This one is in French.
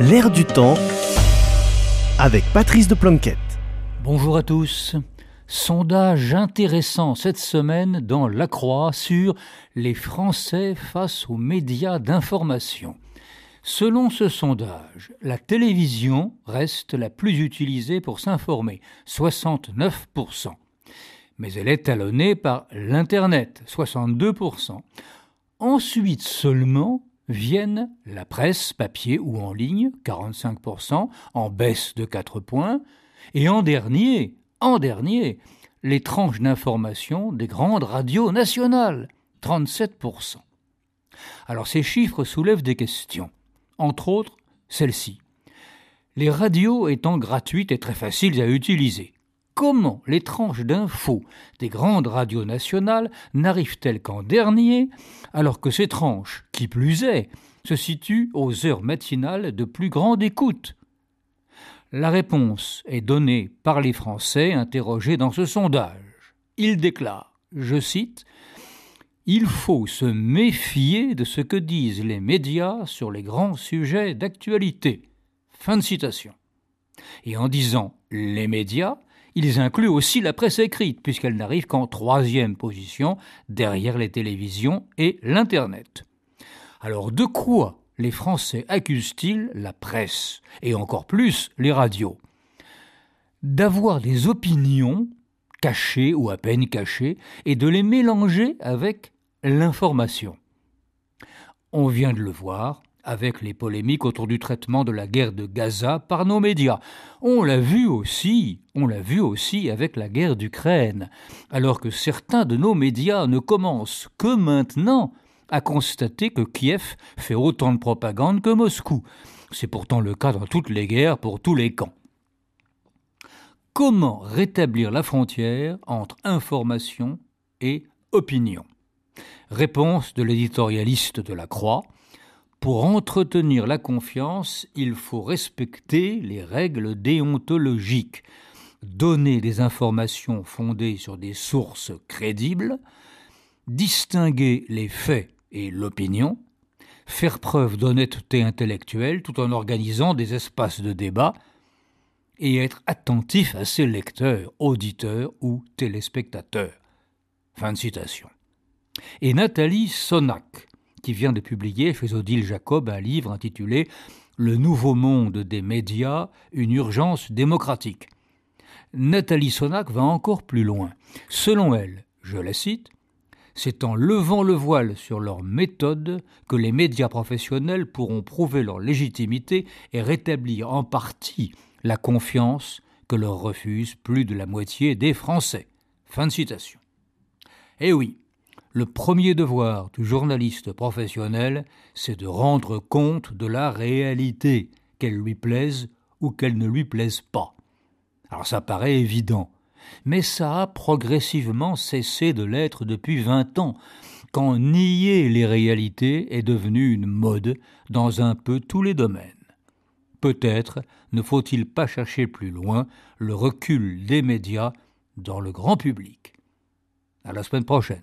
L'air du temps avec Patrice de Planquette. Bonjour à tous. Sondage intéressant cette semaine dans La Croix sur les Français face aux médias d'information. Selon ce sondage, la télévision reste la plus utilisée pour s'informer, 69%. Mais elle est talonnée par l'Internet, 62%. Ensuite seulement viennent la presse papier ou en ligne, 45%, en baisse de 4 points, et en dernier, en dernier, les tranches d'information des grandes radios nationales, 37%. Alors ces chiffres soulèvent des questions entre autres celle-ci. Les radios étant gratuites et très faciles à utiliser, comment les tranches d'infos des grandes radios nationales n'arrivent-elles qu'en dernier, alors que ces tranches, qui plus est, se situent aux heures matinales de plus grande écoute? La réponse est donnée par les Français interrogés dans ce sondage. Ils déclarent, je cite, il faut se méfier de ce que disent les médias sur les grands sujets d'actualité. Fin de citation. Et en disant les médias, ils incluent aussi la presse écrite, puisqu'elle n'arrive qu'en troisième position, derrière les télévisions et l'Internet. Alors de quoi les Français accusent-ils la presse, et encore plus les radios? D'avoir des opinions cachées ou à peine cachées, et de les mélanger avec l'information. On vient de le voir avec les polémiques autour du traitement de la guerre de Gaza par nos médias. On l'a vu aussi, on l'a vu aussi avec la guerre d'Ukraine, alors que certains de nos médias ne commencent que maintenant à constater que Kiev fait autant de propagande que Moscou. C'est pourtant le cas dans toutes les guerres pour tous les camps. Comment rétablir la frontière entre information et opinion? Réponse de l'éditorialiste de la Croix. Pour entretenir la confiance, il faut respecter les règles déontologiques, donner des informations fondées sur des sources crédibles, distinguer les faits et l'opinion, faire preuve d'honnêteté intellectuelle tout en organisant des espaces de débat, et être attentif à ses lecteurs, auditeurs ou téléspectateurs. Fin de citation et Nathalie Sonac, qui vient de publier chez Odile Jacob un livre intitulé Le nouveau monde des médias, une urgence démocratique. Nathalie Sonac va encore plus loin. Selon elle, je la cite, c'est en levant le voile sur leur méthode que les médias professionnels pourront prouver leur légitimité et rétablir en partie la confiance que leur refusent plus de la moitié des Français. Fin de citation. Eh oui, le premier devoir du journaliste professionnel, c'est de rendre compte de la réalité, qu'elle lui plaise ou qu'elle ne lui plaise pas. Alors ça paraît évident, mais ça a progressivement cessé de l'être depuis vingt ans, quand nier les réalités est devenu une mode dans un peu tous les domaines. Peut-être ne faut-il pas chercher plus loin le recul des médias dans le grand public. À la semaine prochaine.